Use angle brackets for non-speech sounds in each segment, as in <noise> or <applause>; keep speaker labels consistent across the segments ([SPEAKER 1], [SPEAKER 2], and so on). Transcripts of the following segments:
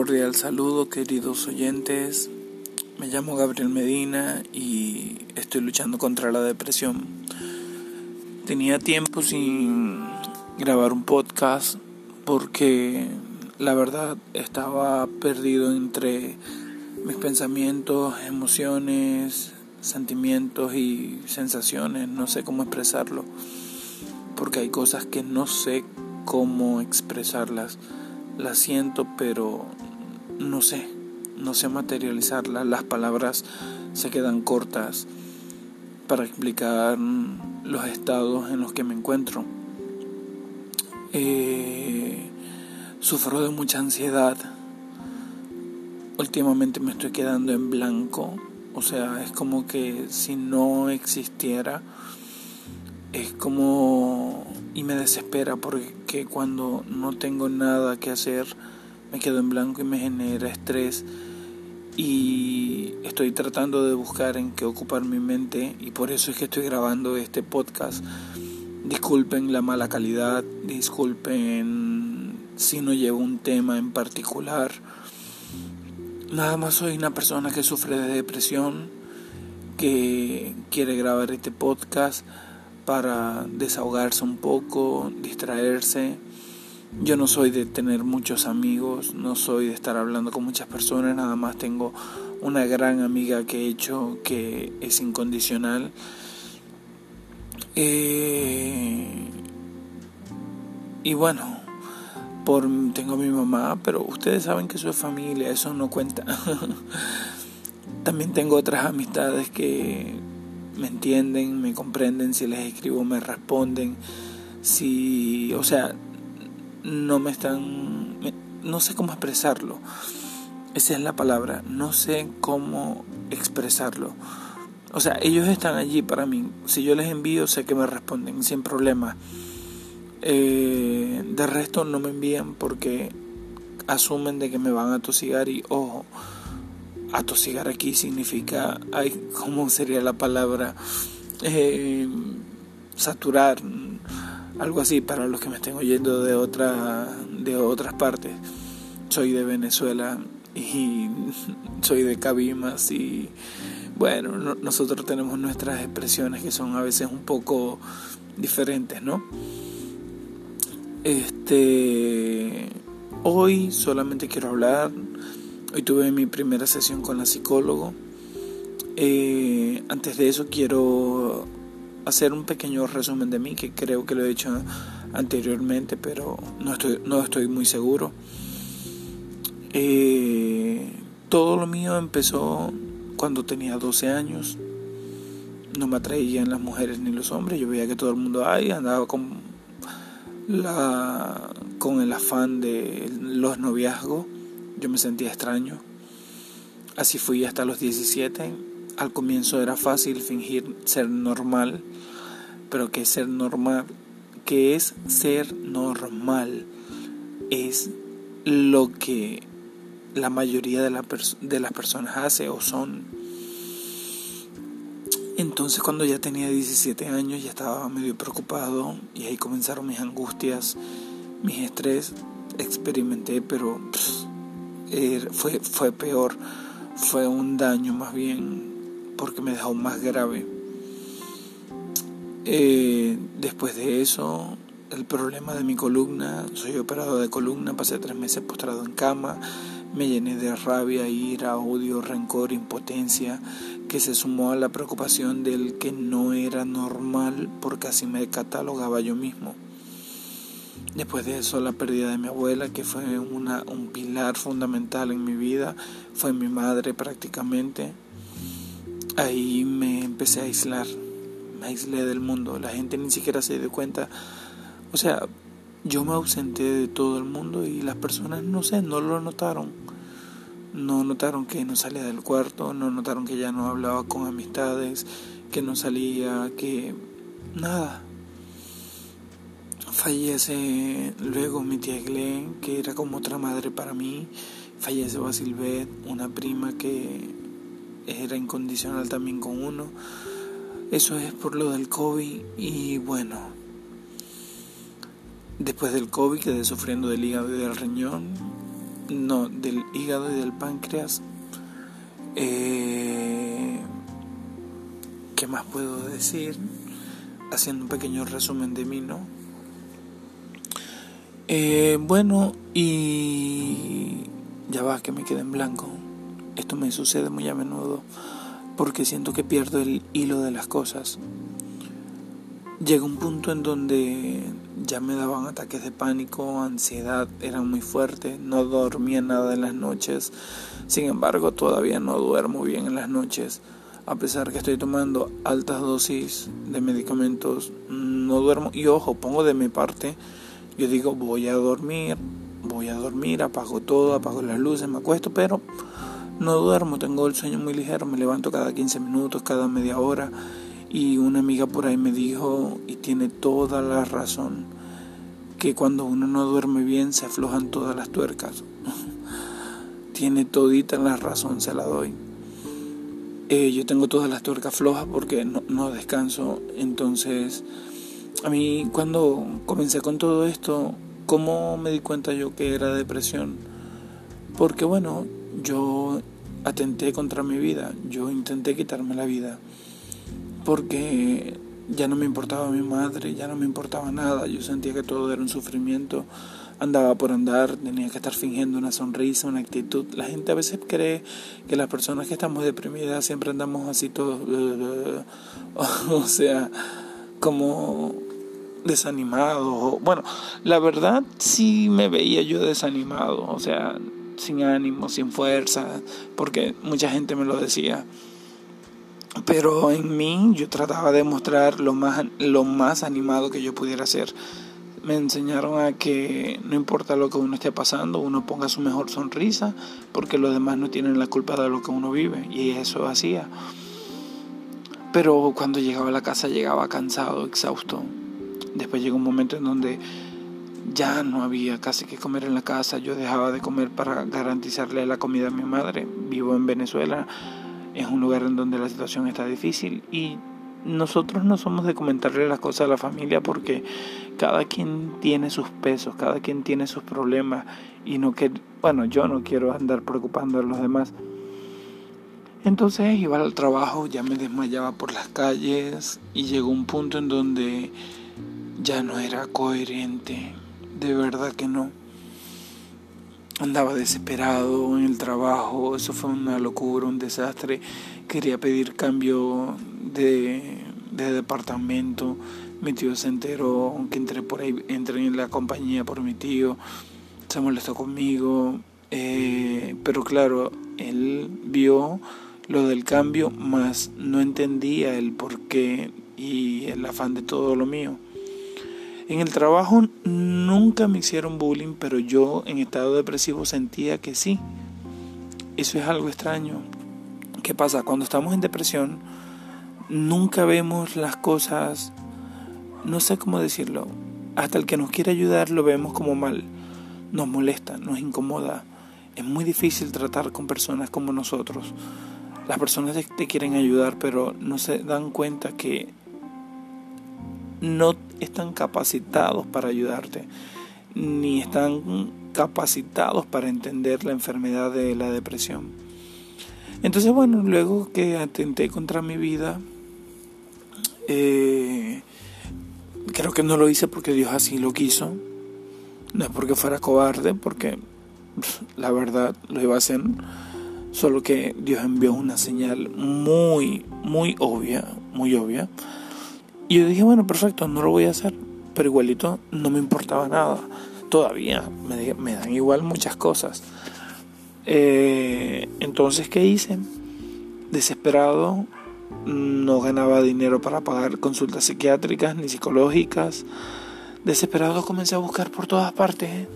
[SPEAKER 1] cordial saludo queridos oyentes. Me llamo Gabriel Medina y estoy luchando contra la depresión. Tenía tiempo sin grabar un podcast porque la verdad estaba perdido entre mis pensamientos, emociones, sentimientos y sensaciones. No sé cómo expresarlo porque hay cosas que no sé cómo expresarlas la siento, pero no sé, no sé materializarla. Las palabras se quedan cortas para explicar los estados en los que me encuentro. Eh, sufro de mucha ansiedad. Últimamente me estoy quedando en blanco. O sea, es como que si no existiera, es como y me desespera porque cuando no tengo nada que hacer me quedo en blanco y me genera estrés y estoy tratando de buscar en qué ocupar mi mente y por eso es que estoy grabando este podcast. Disculpen la mala calidad, disculpen si no llevo un tema en particular. Nada más soy una persona que sufre de depresión, que quiere grabar este podcast para desahogarse un poco, distraerse. Yo no soy de tener muchos amigos, no soy de estar hablando con muchas personas, nada más tengo una gran amiga que he hecho que es incondicional. Eh, y bueno, por, tengo a mi mamá, pero ustedes saben que eso es familia, eso no cuenta. <laughs> También tengo otras amistades que me entienden, me comprenden, si les escribo me responden, si, o sea, no me están, no sé cómo expresarlo. Esa es la palabra, no sé cómo expresarlo. O sea, ellos están allí para mí. Si yo les envío, sé que me responden sin problema. Eh, de resto no me envían porque asumen de que me van a tosigar y ojo, atosigar aquí significa, ay, ¿cómo sería la palabra? Eh, saturar, algo así para los que me estén oyendo de, otra, de otras partes. Soy de Venezuela y <laughs> soy de Cabimas y bueno, nosotros tenemos nuestras expresiones que son a veces un poco diferentes, ¿no? Este, hoy solamente quiero hablar Hoy tuve mi primera sesión con la psicólogo. Eh, antes de eso quiero hacer un pequeño resumen de mí, que creo que lo he hecho anteriormente, pero no estoy, no estoy muy seguro. Eh, todo lo mío empezó cuando tenía 12 años. No me atraían las mujeres ni los hombres. Yo veía que todo el mundo ahí andaba con la con el afán de los noviazgos yo me sentía extraño. Así fui hasta los 17. Al comienzo era fácil fingir ser normal, pero que ser normal, que es ser normal, es lo que la mayoría de, de las personas hace o son. Entonces cuando ya tenía 17 años ya estaba medio preocupado y ahí comenzaron mis angustias, mis estrés. Experimenté, pero Er, fue, fue peor, fue un daño más bien, porque me dejó más grave. Eh, después de eso, el problema de mi columna, soy operado de columna, pasé tres meses postrado en cama, me llené de rabia, ira, odio, rencor, impotencia, que se sumó a la preocupación del que no era normal porque así me catalogaba yo mismo. Después de eso, la pérdida de mi abuela, que fue una, un pilar fundamental en mi vida, fue mi madre prácticamente. Ahí me empecé a aislar, me aislé del mundo. La gente ni siquiera se dio cuenta. O sea, yo me ausenté de todo el mundo y las personas, no sé, no lo notaron. No notaron que no salía del cuarto, no notaron que ya no hablaba con amistades, que no salía, que nada Fallece luego mi tía Glenn, que era como otra madre para mí. Fallece Basilbet, una prima que era incondicional también con uno. Eso es por lo del COVID y bueno, después del COVID quedé sufriendo del hígado y del riñón. no, del hígado y del páncreas. Eh, ¿Qué más puedo decir? Haciendo un pequeño resumen de mí, ¿no? Eh, bueno, y ya va, que me quede en blanco. Esto me sucede muy a menudo porque siento que pierdo el hilo de las cosas. Llega un punto en donde ya me daban ataques de pánico, ansiedad, eran muy fuertes, no dormía nada en las noches. Sin embargo, todavía no duermo bien en las noches. A pesar que estoy tomando altas dosis de medicamentos, no duermo. Y ojo, pongo de mi parte, yo digo, voy a dormir, voy a dormir, apago todo, apago las luces, me acuesto, pero no duermo, tengo el sueño muy ligero, me levanto cada 15 minutos, cada media hora y una amiga por ahí me dijo, y tiene toda la razón, que cuando uno no duerme bien se aflojan todas las tuercas. <laughs> tiene todita la razón, se la doy. Eh, yo tengo todas las tuercas flojas porque no, no descanso. Entonces, a mí cuando comencé con todo esto, ¿cómo me di cuenta yo que era depresión? Porque bueno, yo atenté contra mi vida, yo intenté quitarme la vida porque ya no me importaba mi madre, ya no me importaba nada, yo sentía que todo era un sufrimiento, andaba por andar, tenía que estar fingiendo una sonrisa, una actitud. La gente a veces cree que las personas que estamos deprimidas siempre andamos así todos, <laughs> o sea, como desanimados. Bueno, la verdad sí me veía yo desanimado, o sea, sin ánimo, sin fuerza, porque mucha gente me lo decía. Pero en mí yo trataba de mostrar lo más, lo más animado que yo pudiera ser. Me enseñaron a que no importa lo que uno esté pasando, uno ponga su mejor sonrisa, porque los demás no tienen la culpa de lo que uno vive. Y eso hacía. Pero cuando llegaba a la casa llegaba cansado, exhausto. Después llegó un momento en donde ya no había casi que comer en la casa. Yo dejaba de comer para garantizarle la comida a mi madre. Vivo en Venezuela es un lugar en donde la situación está difícil y nosotros no somos de comentarle las cosas a la familia porque cada quien tiene sus pesos, cada quien tiene sus problemas y no que bueno, yo no quiero andar preocupando a los demás. Entonces iba al trabajo, ya me desmayaba por las calles y llegó un punto en donde ya no era coherente, de verdad que no andaba desesperado en el trabajo, eso fue una locura, un desastre. Quería pedir cambio de, departamento. Mi tío se enteró, aunque entré por ahí, entré en la compañía por mi tío, se molestó conmigo. Eh, pero claro, él vio lo del cambio, más no entendía el porqué y el afán de todo lo mío. En el trabajo nunca me hicieron bullying, pero yo en estado depresivo sentía que sí. Eso es algo extraño. ¿Qué pasa? Cuando estamos en depresión, nunca vemos las cosas, no sé cómo decirlo, hasta el que nos quiere ayudar lo vemos como mal, nos molesta, nos incomoda. Es muy difícil tratar con personas como nosotros. Las personas te quieren ayudar, pero no se dan cuenta que no están capacitados para ayudarte, ni están capacitados para entender la enfermedad de la depresión. Entonces, bueno, luego que atenté contra mi vida, eh, creo que no lo hice porque Dios así lo quiso, no es porque fuera cobarde, porque la verdad lo iba a hacer, solo que Dios envió una señal muy, muy obvia, muy obvia, y yo dije, bueno, perfecto, no lo voy a hacer. Pero igualito no me importaba nada. Todavía me, me dan igual muchas cosas. Eh, entonces, ¿qué hice? Desesperado, no ganaba dinero para pagar consultas psiquiátricas ni psicológicas. Desesperado comencé a buscar por todas partes,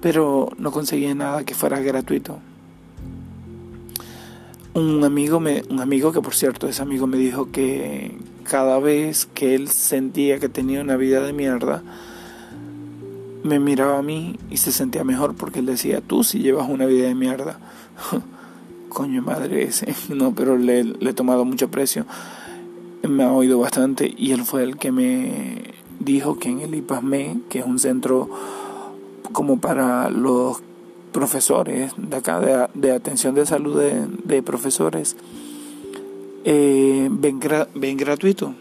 [SPEAKER 1] pero no conseguí nada que fuera gratuito. Un amigo, me, un amigo que por cierto ese amigo me dijo que, cada vez que él sentía que tenía una vida de mierda, me miraba a mí y se sentía mejor porque él decía, tú si llevas una vida de mierda. <laughs> Coño madre ese, <laughs> no, pero le, he tomado mucho precio. Me ha oído bastante y él fue el que me dijo que en el IPASME, que es un centro como para los profesores de acá, de, atención de salud de, profesores, eh, ven, ven gratuito.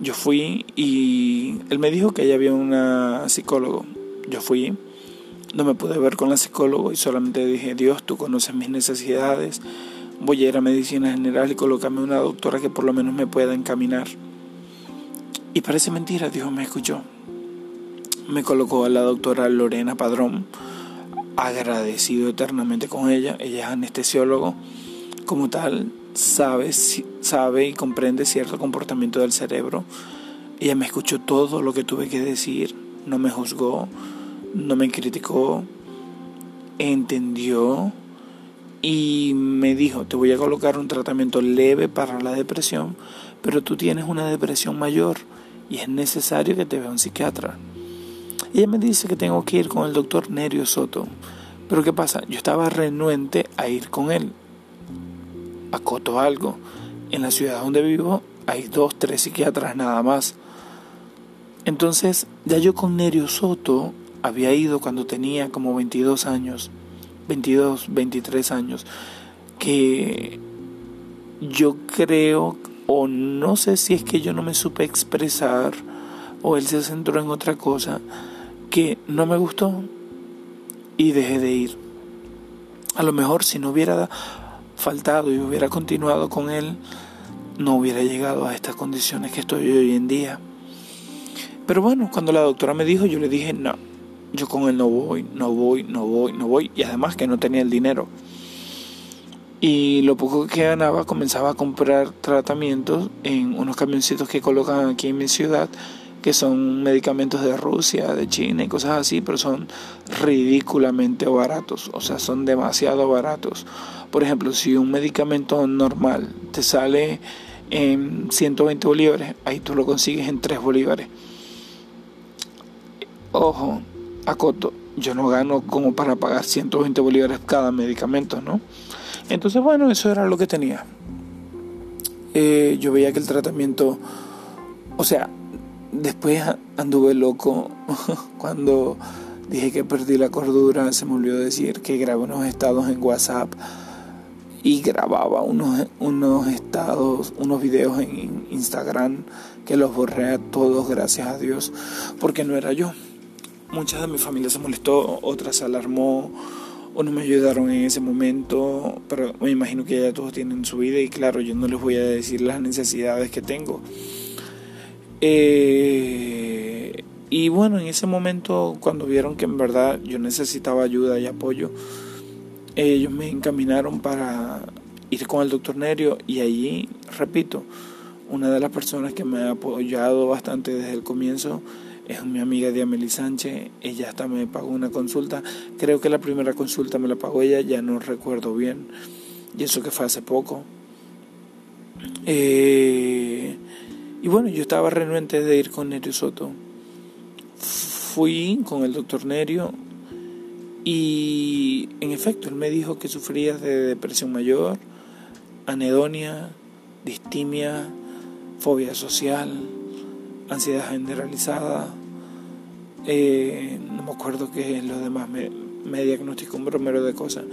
[SPEAKER 1] Yo fui y él me dijo que ya había una psicólogo. Yo fui, no me pude ver con la psicólogo y solamente dije, Dios, tú conoces mis necesidades, voy a ir a medicina general y colocarme una doctora que por lo menos me pueda encaminar. Y parece mentira, Dios me escuchó. Me colocó a la doctora Lorena Padrón, agradecido eternamente con ella. Ella es anestesiólogo. Como tal, sabe, sabe y comprende cierto comportamiento del cerebro. Ella me escuchó todo lo que tuve que decir, no me juzgó, no me criticó, entendió y me dijo, te voy a colocar un tratamiento leve para la depresión, pero tú tienes una depresión mayor y es necesario que te vea un psiquiatra. Ella me dice que tengo que ir con el doctor Nerio Soto. Pero ¿qué pasa? Yo estaba renuente a ir con él. Acoto algo. En la ciudad donde vivo hay dos, tres psiquiatras nada más. Entonces, ya yo con Nerio Soto había ido cuando tenía como 22 años, 22, 23 años, que yo creo o no sé si es que yo no me supe expresar o él se centró en otra cosa que no me gustó y dejé de ir. A lo mejor si no hubiera faltado y hubiera continuado con él, no hubiera llegado a estas condiciones que estoy hoy en día. Pero bueno, cuando la doctora me dijo, yo le dije, no, yo con él no voy, no voy, no voy, no voy. Y además que no tenía el dinero y lo poco que ganaba comenzaba a comprar tratamientos en unos camioncitos que colocan aquí en mi ciudad que son medicamentos de Rusia, de China y cosas así, pero son ridículamente baratos, o sea, son demasiado baratos. Por ejemplo, si un medicamento normal te sale en 120 bolívares, ahí tú lo consigues en 3 bolívares. Ojo, acoto, yo no gano como para pagar 120 bolívares cada medicamento, ¿no? Entonces, bueno, eso era lo que tenía. Eh, yo veía que el tratamiento, o sea, después anduve loco <laughs> cuando dije que perdí la cordura, se me olvidó decir que grabé unos estados en WhatsApp y grababa unos, unos estados, unos videos en Instagram que los borré a todos, gracias a Dios, porque no era yo. Mucha de mi familia se molestó, otra se alarmó, o no me ayudaron en ese momento, pero me imagino que ya todos tienen su vida y claro, yo no les voy a decir las necesidades que tengo. Eh, y bueno, en ese momento, cuando vieron que en verdad yo necesitaba ayuda y apoyo, ellos me encaminaron para ir con el doctor Nerio y allí, repito, una de las personas que me ha apoyado bastante desde el comienzo es mi amiga Diameli Sánchez, ella hasta me pagó una consulta, creo que la primera consulta me la pagó ella, ya no recuerdo bien, y eso que fue hace poco. Eh, y bueno, yo estaba renuente de ir con Nerio Soto. Fui con el doctor Nerio y en efecto él me dijo que sufría de depresión mayor, anedonia, distimia, fobia social, ansiedad generalizada, eh, no me acuerdo que los demás me, me diagnosticó un bromero de cosas.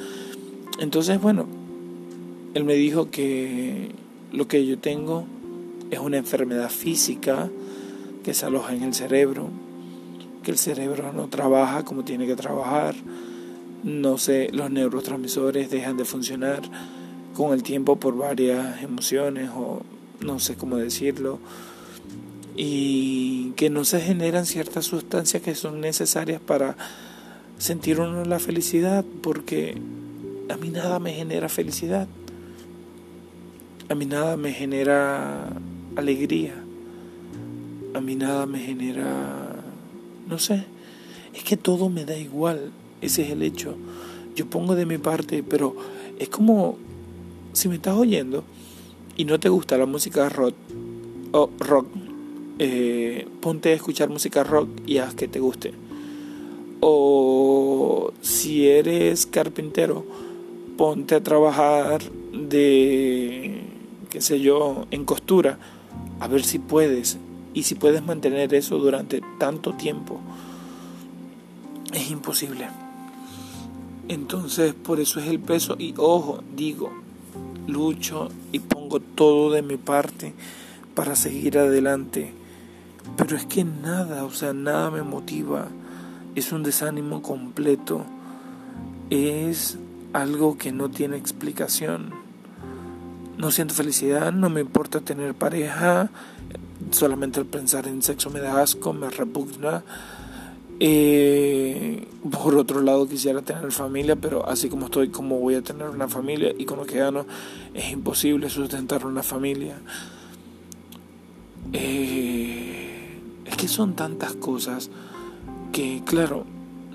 [SPEAKER 1] Entonces, bueno, él me dijo que lo que yo tengo es una enfermedad física que se aloja en el cerebro, que el cerebro no trabaja como tiene que trabajar, no sé, los neurotransmisores dejan de funcionar con el tiempo por varias emociones o no sé cómo decirlo, y que no se generan ciertas sustancias que son necesarias para sentir uno la felicidad, porque a mí nada me genera felicidad, a mí nada me genera alegría, a mí nada me genera, no sé, es que todo me da igual, ese es el hecho. Yo pongo de mi parte, pero es como si me estás oyendo y no te gusta la música rock o rock eh, ponte a escuchar música rock y haz que te guste. O si eres carpintero, ponte a trabajar de, qué sé yo, en costura, a ver si puedes. Y si puedes mantener eso durante tanto tiempo, es imposible. Entonces, por eso es el peso. Y ojo, digo, lucho y pongo todo de mi parte para seguir adelante. Pero es que nada, o sea, nada me motiva. Es un desánimo completo. Es algo que no tiene explicación. No siento felicidad, no me importa tener pareja, solamente el pensar en sexo me da asco, me repugna. Eh, por otro lado quisiera tener familia, pero así como estoy, como voy a tener una familia y con lo que gano es imposible sustentar una familia. Eh, es que son tantas cosas que, claro,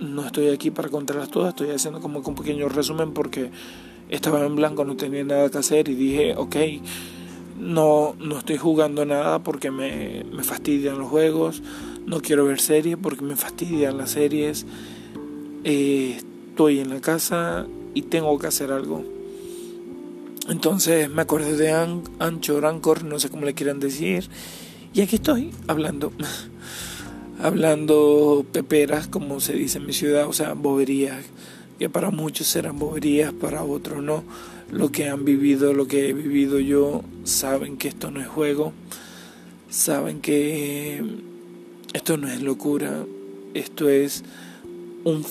[SPEAKER 1] no estoy aquí para contarlas todas, estoy haciendo como un pequeño resumen porque estaba en blanco, no tenía nada que hacer y dije, ok, no, no estoy jugando nada porque me, me fastidian los juegos, no quiero ver series porque me fastidian las series, eh, estoy en la casa y tengo que hacer algo. Entonces me acordé de Ancho, Anchor, no sé cómo le quieran decir, y aquí estoy hablando. <laughs> hablando peperas, como se dice en mi ciudad, o sea, boberías, que para muchos serán boberías, para otros no. Lo que han vivido, lo que he vivido yo, saben que esto no es juego, saben que esto no es locura, esto es un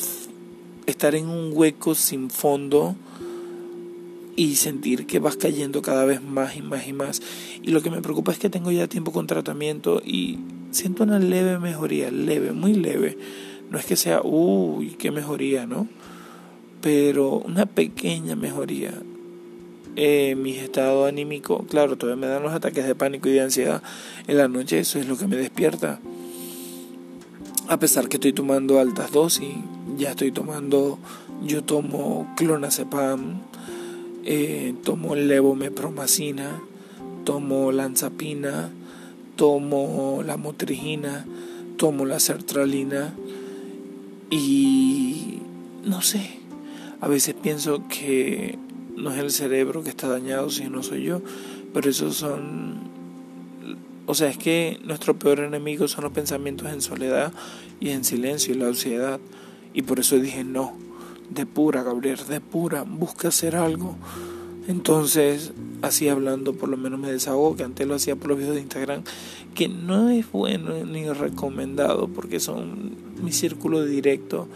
[SPEAKER 1] estar en un hueco sin fondo y sentir que vas cayendo cada vez más y más y más. Y lo que me preocupa es que tengo ya tiempo con tratamiento y siento una leve mejoría, leve, muy leve. No es que sea, uy, qué mejoría, ¿no? Pero una pequeña mejoría. Eh, mi estado anímico, claro, todavía me dan los ataques de pánico y de ansiedad en la noche, eso es lo que me despierta. A pesar que estoy tomando altas dosis, ya estoy tomando, yo tomo clonazepam, eh, tomo levomepromacina, tomo lanzapina, tomo la motrigina, tomo la sertralina y no sé, a veces pienso que no es el cerebro que está dañado, sino soy yo, pero esos son... O sea, es que nuestro peor enemigo son los pensamientos en soledad y en silencio y la ansiedad. Y por eso dije, no, de pura, Gabriel, de pura, busca hacer algo. Entonces, así hablando, por lo menos me desahogo, que antes lo hacía por los videos de Instagram, que no es bueno ni recomendado porque son mi círculo directo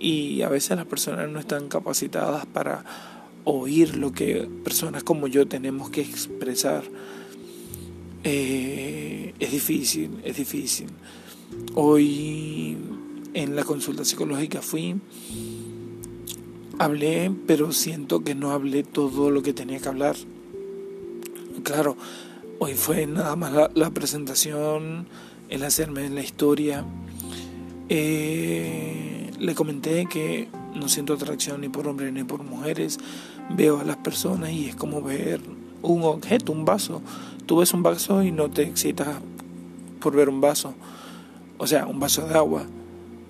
[SPEAKER 1] y a veces las personas no están capacitadas para oír lo que personas como yo tenemos que expresar. Eh, es difícil, es difícil. Hoy en la consulta psicológica fui hablé, pero siento que no hablé todo lo que tenía que hablar. Claro, hoy fue nada más la, presentación, el hacerme la historia. Eh, le comenté que no siento atracción ni por hombres ni por mujeres. Veo a las personas y es como ver un objeto, un vaso. Tú ves un vaso y no te excitas por ver un vaso. O sea, un vaso de agua.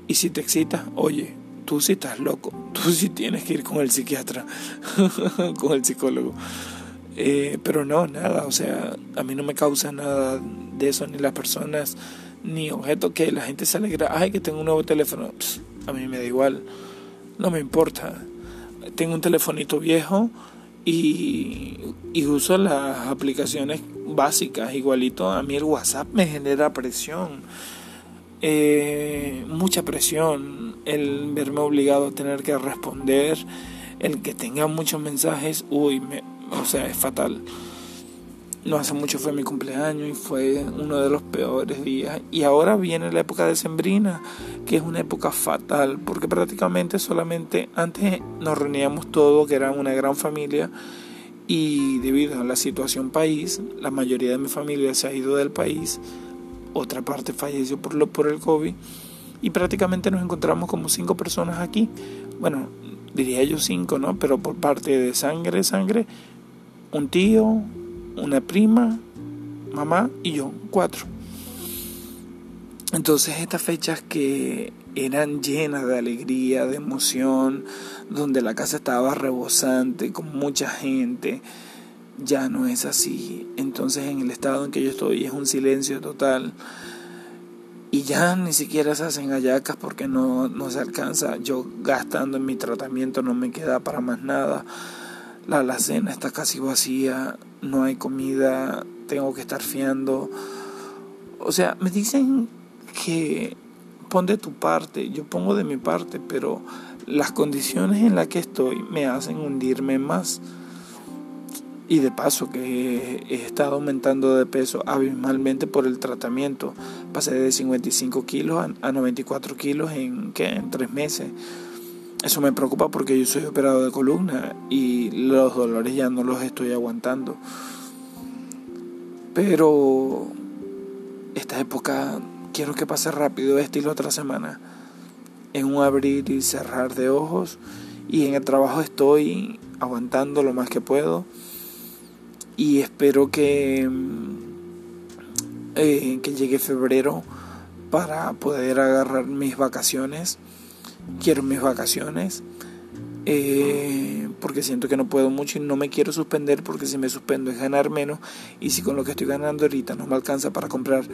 [SPEAKER 1] Y si te excitas, oye, tú sí estás loco, <laughs> tú sí tienes que ir con el psiquiatra, <laughs> con el psicólogo. Eh, pero no, nada, o sea, a mí no me causa nada de eso, ni las personas, ni objeto que la gente se alegra, ay, que tengo un nuevo teléfono, a mí me da igual, no me importa. Tengo un telefonito viejo y, y uso las aplicaciones básicas, igualito a mí el WhatsApp me genera presión eh, mucha presión, el verme obligado a tener que responder, el que tenga muchos mensajes, uy, me, o sea, es fatal. No hace mucho fue mi cumpleaños y fue uno de los peores días. Y ahora viene la época de Sembrina, que es una época fatal, porque prácticamente solamente antes nos reuníamos todos, que era una gran familia, y debido a la situación país, la mayoría de mi familia se ha ido del país otra parte falleció por, lo, por el COVID y prácticamente nos encontramos como cinco personas aquí. Bueno, diría yo cinco, ¿no? Pero por parte de sangre, sangre, un tío, una prima, mamá y yo, cuatro. Entonces estas fechas que eran llenas de alegría, de emoción, donde la casa estaba rebosante, con mucha gente, ya no es así. Entonces en el estado en que yo estoy es un silencio total. y ya ni siquiera se hacen hallacas porque no, no se alcanza. Yo gastando en mi tratamiento no me queda para más nada. La alacena está casi vacía, no hay comida, tengo que estar fiando. O sea, me dicen que pon de tu parte, yo pongo de mi parte, pero las condiciones en las que estoy me hacen hundirme más. Y de paso que he estado aumentando de peso abismalmente por el tratamiento. Pasé de 55 kilos a 94 kilos en, ¿qué? en tres meses. Eso me preocupa porque yo soy operado de columna y los dolores ya no los estoy aguantando. Pero esta época quiero que pase rápido, esta y la otra semana. En un abrir y cerrar de ojos. Y en el trabajo estoy aguantando lo más que puedo y espero que, eh, que llegue febrero para poder agarrar mis vacaciones. Quiero mis vacaciones eh, porque siento que no puedo mucho y no me quiero suspender porque si me suspendo es ganar menos y si con lo que estoy ganando ahorita no me alcanza para comprar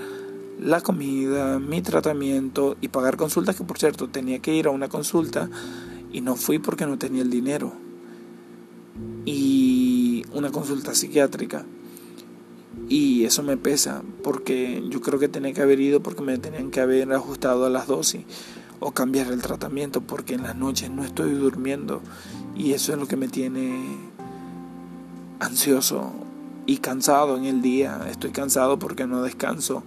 [SPEAKER 1] la comida, mi tratamiento y pagar consultas que por cierto tenía que ir a una consulta y no fui porque no tenía el dinero. Y una consulta psiquiátrica. Y eso me pesa porque yo creo que tenía que haber ido porque me tenían que haber ajustado a las dosis o cambiar el tratamiento porque en las noches no estoy durmiendo y eso es lo que me tiene ansioso y cansado en el día. Estoy cansado porque no descanso.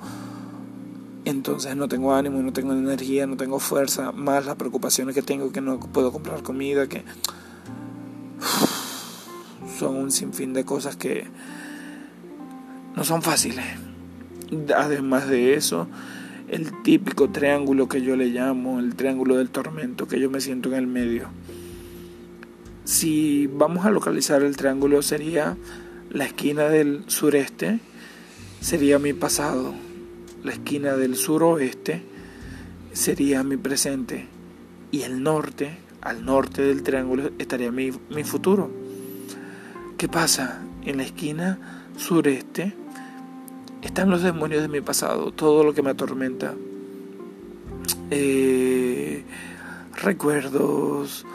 [SPEAKER 1] Entonces no tengo ánimo, no tengo energía, no tengo fuerza, más las preocupaciones que tengo que no puedo comprar comida, que <sighs> son un sinfín de cosas que no son fáciles. Además de eso, el típico triángulo que yo le llamo, el triángulo del tormento, que yo me siento en el medio. Si vamos a localizar el triángulo sería la esquina del sureste, sería mi pasado. La esquina del suroeste sería mi presente. Y el norte, al norte del triángulo, estaría mi, mi futuro. ¿Qué pasa? En la esquina sureste están los demonios de mi pasado, todo lo que me atormenta. Eh, recuerdos,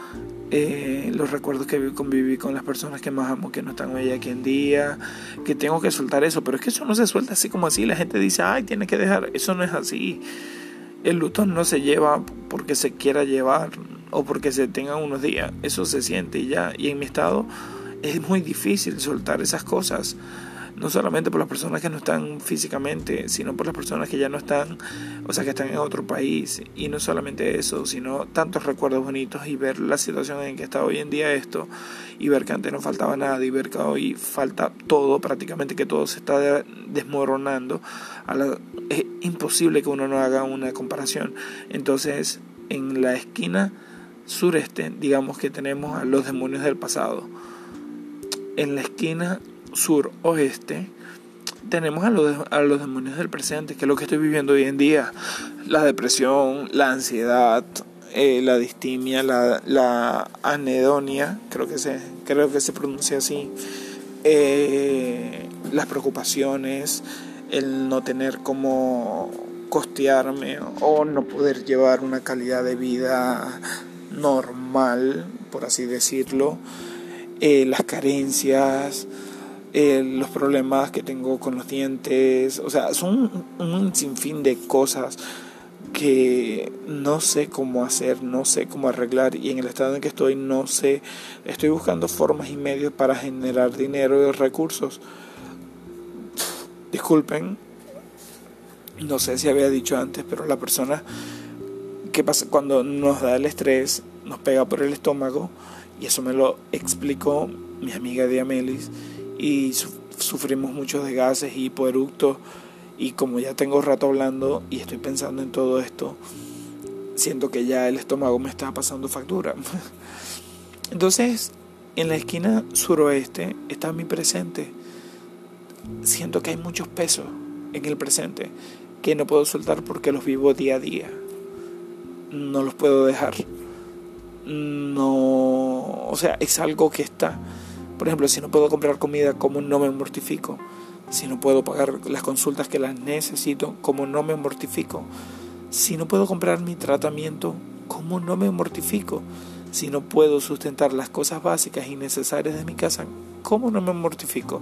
[SPEAKER 1] eh, los recuerdos que conviví con las personas que más amo, que no están hoy aquí en día, que tengo que soltar eso, pero es que eso no se suelta así como así, la gente dice, ay, tiene que dejar, eso no es así. El luto no se lleva porque se quiera llevar o porque se tenga unos días, eso se siente y ya, y en mi estado es muy difícil soltar esas cosas, no solamente por las personas que no están físicamente, sino por las personas que ya no están, o sea, que están en otro país. Y no solamente eso, sino tantos recuerdos bonitos y ver la situación en que está hoy en día esto, y ver que antes no faltaba nada, y ver que hoy falta todo, prácticamente que todo se está desmoronando. es imposible que uno no haga una comparación. Entonces, en la esquina sureste, digamos que tenemos a los demonios del pasado en la esquina sur-oeste tenemos a los, a los demonios del presente, que es lo que estoy viviendo hoy en día. La depresión, la ansiedad, eh, la distimia, la, anedonia, creo que se, creo que se pronuncia así, eh, las preocupaciones, el no tener cómo costearme o no poder llevar una calidad de vida normal, por así decirlo. Eh, las carencias, eh, los problemas que tengo con los dientes, o sea, son un, sinfín de cosas que no sé cómo hacer, no sé cómo arreglar y en el estado en que estoy no sé, estoy buscando formas y medios para generar dinero y recursos. Disculpen, no sé si había dicho antes, pero la persona que pasa cuando nos da el estrés, nos pega por el estómago, y eso me lo explicó mi amiga Diamelis. Y sufrimos muchos desgases y hipoeructos. Y como ya tengo rato hablando y estoy pensando en todo esto, siento que ya el estómago me está pasando factura. <laughs> Entonces, en la esquina suroeste está mi presente. Siento que hay muchos pesos en el presente que no puedo soltar porque los vivo día a día. No los puedo dejar no, o sea, es algo que está. Por ejemplo, si no puedo comprar comida, ¿cómo no me mortifico? Si no puedo pagar las consultas que las necesito, ¿cómo no me mortifico? Si no puedo comprar mi tratamiento, ¿cómo no me mortifico? Si no puedo sustentar las cosas básicas y necesarias de mi casa, ¿cómo no me mortifico?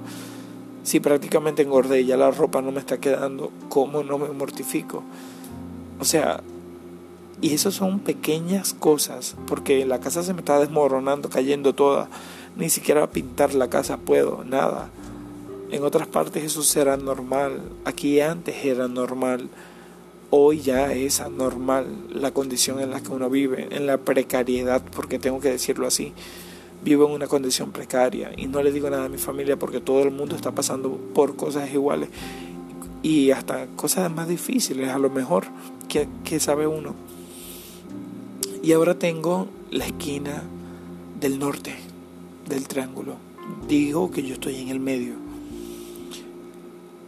[SPEAKER 1] Si prácticamente engordé y ya la ropa no me está quedando, ¿cómo no me mortifico? O sea, y eso son pequeñas cosas, porque la casa se me está desmoronando, cayendo toda. Ni siquiera pintar la casa puedo, nada. En otras partes eso será normal. Aquí antes era normal. Hoy ya es anormal la condición en la que uno vive, en la precariedad, porque tengo que decirlo así. Vivo en una condición precaria y no le digo nada a mi familia porque todo el mundo está pasando por cosas iguales y hasta cosas más difíciles a lo mejor que, que sabe uno. Y ahora tengo la esquina del norte del triángulo. Digo que yo estoy en el medio.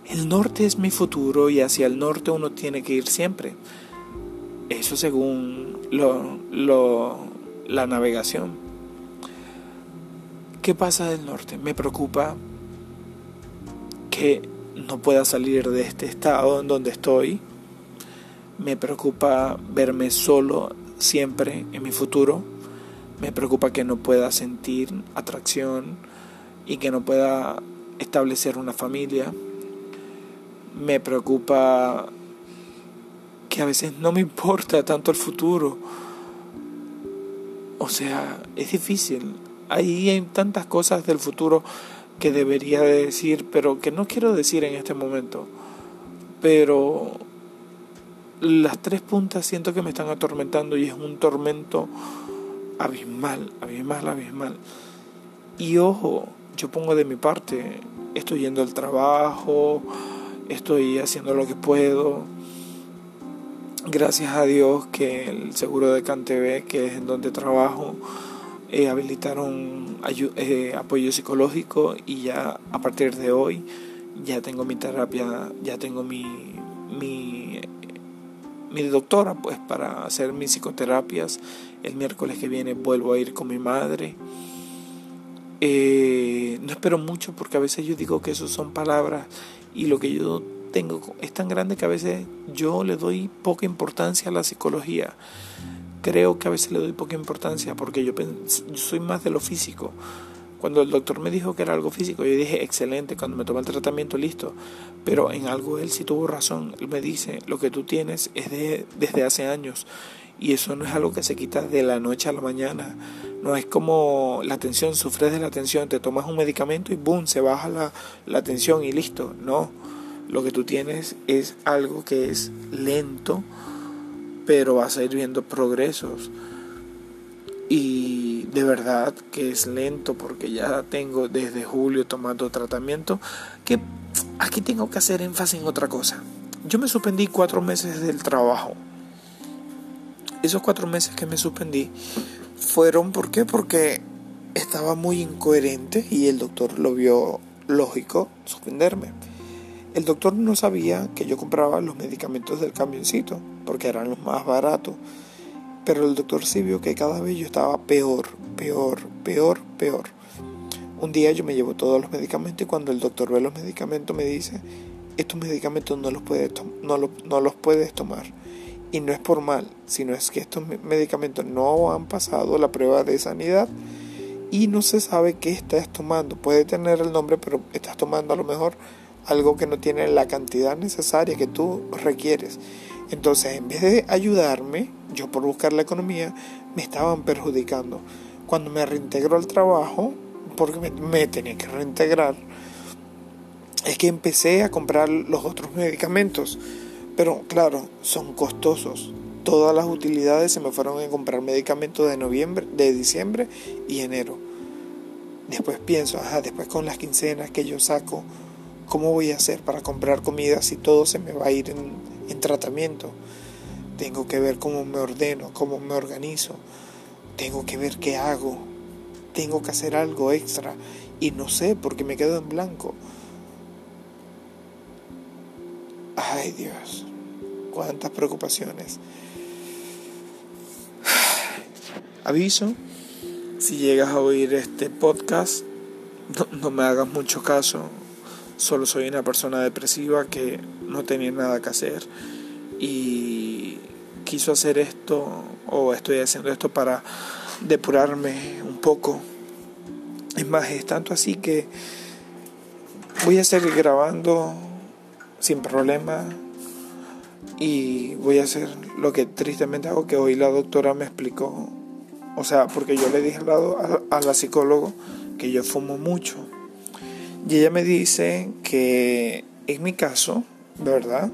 [SPEAKER 1] El norte es mi futuro y hacia el norte uno tiene que ir siempre. Eso según lo, lo, la navegación. ¿Qué pasa del norte? Me preocupa que no pueda salir de este estado en donde estoy. Me preocupa verme solo siempre en mi futuro. Me preocupa que no pueda sentir atracción y que no pueda establecer una familia. Me preocupa que a veces no me importa tanto el futuro. O sea, es difícil. Ahí hay tantas cosas del futuro que debería decir, pero que no quiero decir en este momento. Pero las tres puntas siento que me están atormentando y es un tormento abismal, abismal, abismal. Y ojo, yo pongo de mi parte, estoy yendo al trabajo, estoy haciendo lo que puedo. Gracias a Dios que el seguro de CanTV, que es en donde trabajo, eh, habilitaron eh, apoyo psicológico y ya a partir de hoy ya tengo mi terapia, ya tengo mi, mi mi doctora pues para hacer mis psicoterapias. El miércoles que viene vuelvo a ir con mi madre. Eh, no espero mucho porque a veces yo digo que eso son palabras y lo que yo tengo es tan grande que a veces yo le doy poca importancia a la psicología. Creo que a veces le doy poca importancia porque yo, yo soy más de lo físico. Cuando el doctor me dijo que era algo físico, yo dije, excelente, cuando me toma el tratamiento, listo. Pero en algo él sí tuvo razón. Él me dice, lo que tú tienes es de, desde hace años. Y eso no es algo que se quita de la noche a la mañana. No es como la tensión, sufres de la tensión, te tomas un medicamento y boom, se baja la, la tensión y listo. No, lo que tú tienes es algo que es lento, pero vas a ir viendo progresos. Y de verdad que es lento porque ya tengo desde julio tomando tratamiento que aquí tengo que hacer énfasis en otra cosa. Yo me suspendí cuatro meses del trabajo. Esos cuatro meses que me suspendí fueron, ¿por qué? Porque estaba muy incoherente y el doctor lo vio lógico suspenderme. El doctor no sabía que yo compraba los medicamentos del camioncito porque eran los más baratos pero el doctor sí vio que cada vez yo estaba peor, peor, peor, peor. Un día yo me llevo todos los medicamentos y cuando el doctor ve los medicamentos me dice, estos medicamentos no los puedes, no, no los puedes tomar. Y no es por mal, sino es que estos medicamentos no han pasado la prueba de sanidad y no se sabe qué estás tomando. Puede tener el nombre, pero estás tomando a lo mejor algo que no tiene la cantidad necesaria que tú requieres. Entonces, en vez de ayudarme, yo por buscar la economía, me estaban perjudicando. Cuando me reintegro al trabajo, porque me, tenía que reintegrar, es que empecé a comprar los otros medicamentos. Pero claro, son costosos. Todas las utilidades se me fueron a comprar medicamentos de noviembre, de diciembre y enero. Después pienso, ajá, después con las quincenas que yo saco, ¿cómo voy a hacer para comprar comida si todo se me va a ir en, en tratamiento. Tengo que ver cómo me ordeno, cómo me organizo. Tengo que ver qué hago. Tengo que hacer algo extra y no sé porque me quedo en blanco. Ay Dios, cuántas preocupaciones. <sighs> Aviso, si llegas a oír este podcast, no, no me hagas mucho caso. Solo soy una persona depresiva que no tenía nada que hacer y quiso hacer esto o estoy haciendo esto para depurarme un poco. Es más, es tanto así que voy a seguir grabando sin problema y voy a hacer lo que tristemente hago, que hoy la doctora me explicó, o sea, porque yo le dije al lado a, la psicólogo que yo fumo mucho. Y ella me dice que en mi caso, ¿verdad?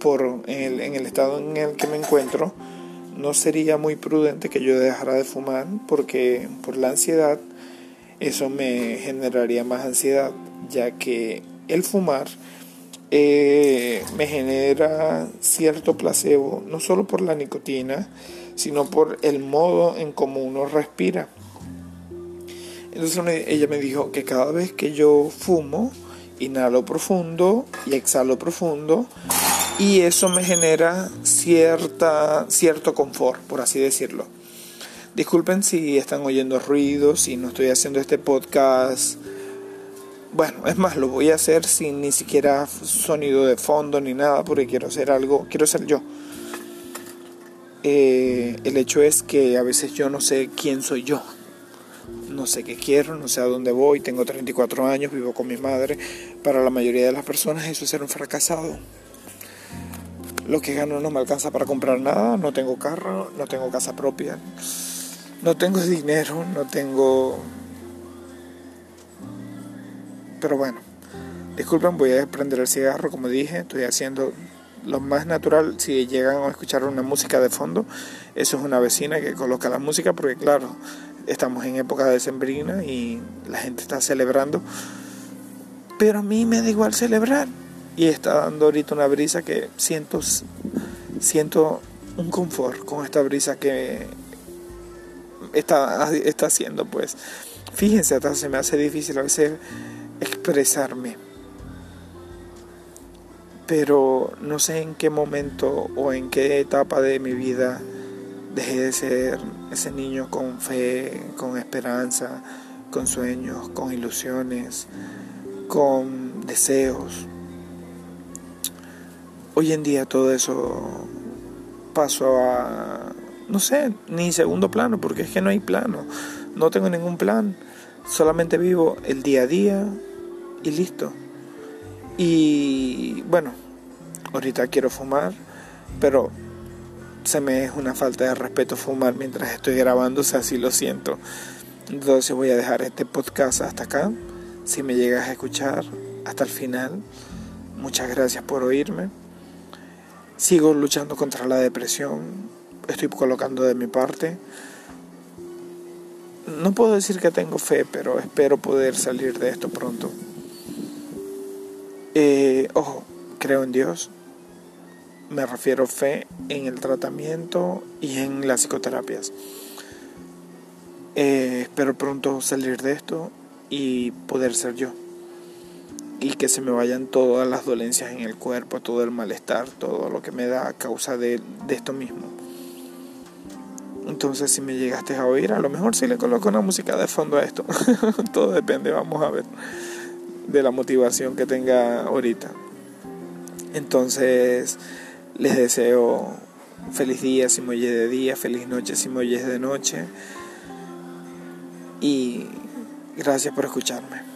[SPEAKER 1] Por en el estado en el que me encuentro, no sería muy prudente que yo dejara de fumar porque por la ansiedad eso me generaría más ansiedad, ya que el fumar eh, me genera cierto placebo, no solo por la nicotina, sino por el modo en cómo uno respira. Entonces ella me dijo que cada vez que yo fumo, inhalo profundo y exhalo profundo, y eso me genera cierta, cierto confort, por así decirlo. Disculpen si están oyendo ruidos, si no estoy haciendo este podcast. Bueno, es más, lo voy a hacer sin ni siquiera sonido de fondo ni nada, porque quiero hacer algo, quiero ser yo. Eh, el hecho es que a veces yo no sé quién soy yo. No sé qué quiero, no sé a dónde voy. Tengo 34 años, vivo con mi madre. Para la mayoría de las personas eso es ser un fracasado. Lo que gano no me alcanza para comprar nada. No tengo carro, no tengo casa propia. No tengo dinero, no tengo... Pero bueno, disculpen, voy a prender el cigarro, como dije, estoy haciendo lo más natural. Si llegan a escuchar una música de fondo, eso es una vecina que coloca la música, porque claro, estamos en época de sembrina y la gente está celebrando. Pero a mí me da igual celebrar. Y está dando ahorita una brisa que siento, siento un confort con esta brisa que está, está haciendo, pues. Fíjense, hasta se me hace difícil a veces expresarme. Pero no sé en qué momento o en qué etapa de mi vida dejé de ser ese niño con fe, con esperanza, con sueños, con ilusiones, con deseos. Hoy en día todo eso pasó a no sé, ni segundo plano, porque es que no hay plano. No tengo ningún plan. Solamente vivo el día a día y listo. Y bueno, ahorita quiero fumar, pero se me es una falta de respeto fumar mientras estoy grabando, o sea, así lo siento. Entonces voy a dejar este podcast hasta acá. Si me llegas a escuchar hasta el final, muchas gracias por oírme. Sigo luchando contra la depresión, estoy colocando de mi parte. No puedo decir que tengo fe, pero espero poder salir de esto pronto. Eh, ojo, creo en Dios. Me refiero fe en el tratamiento y en las psicoterapias. Eh, espero pronto salir de esto y poder ser yo. Y que se me vayan todas las dolencias en el cuerpo, todo el malestar, todo lo que me da a causa de esto mismo. Entonces si me llegaste a oír, a lo mejor sí le coloco una música de fondo a esto. <laughs> Todo depende, vamos a ver, de la motivación que tenga ahorita. Entonces les deseo feliz día si me oyes de día, feliz noche si me oyes de noche. Y gracias por escucharme.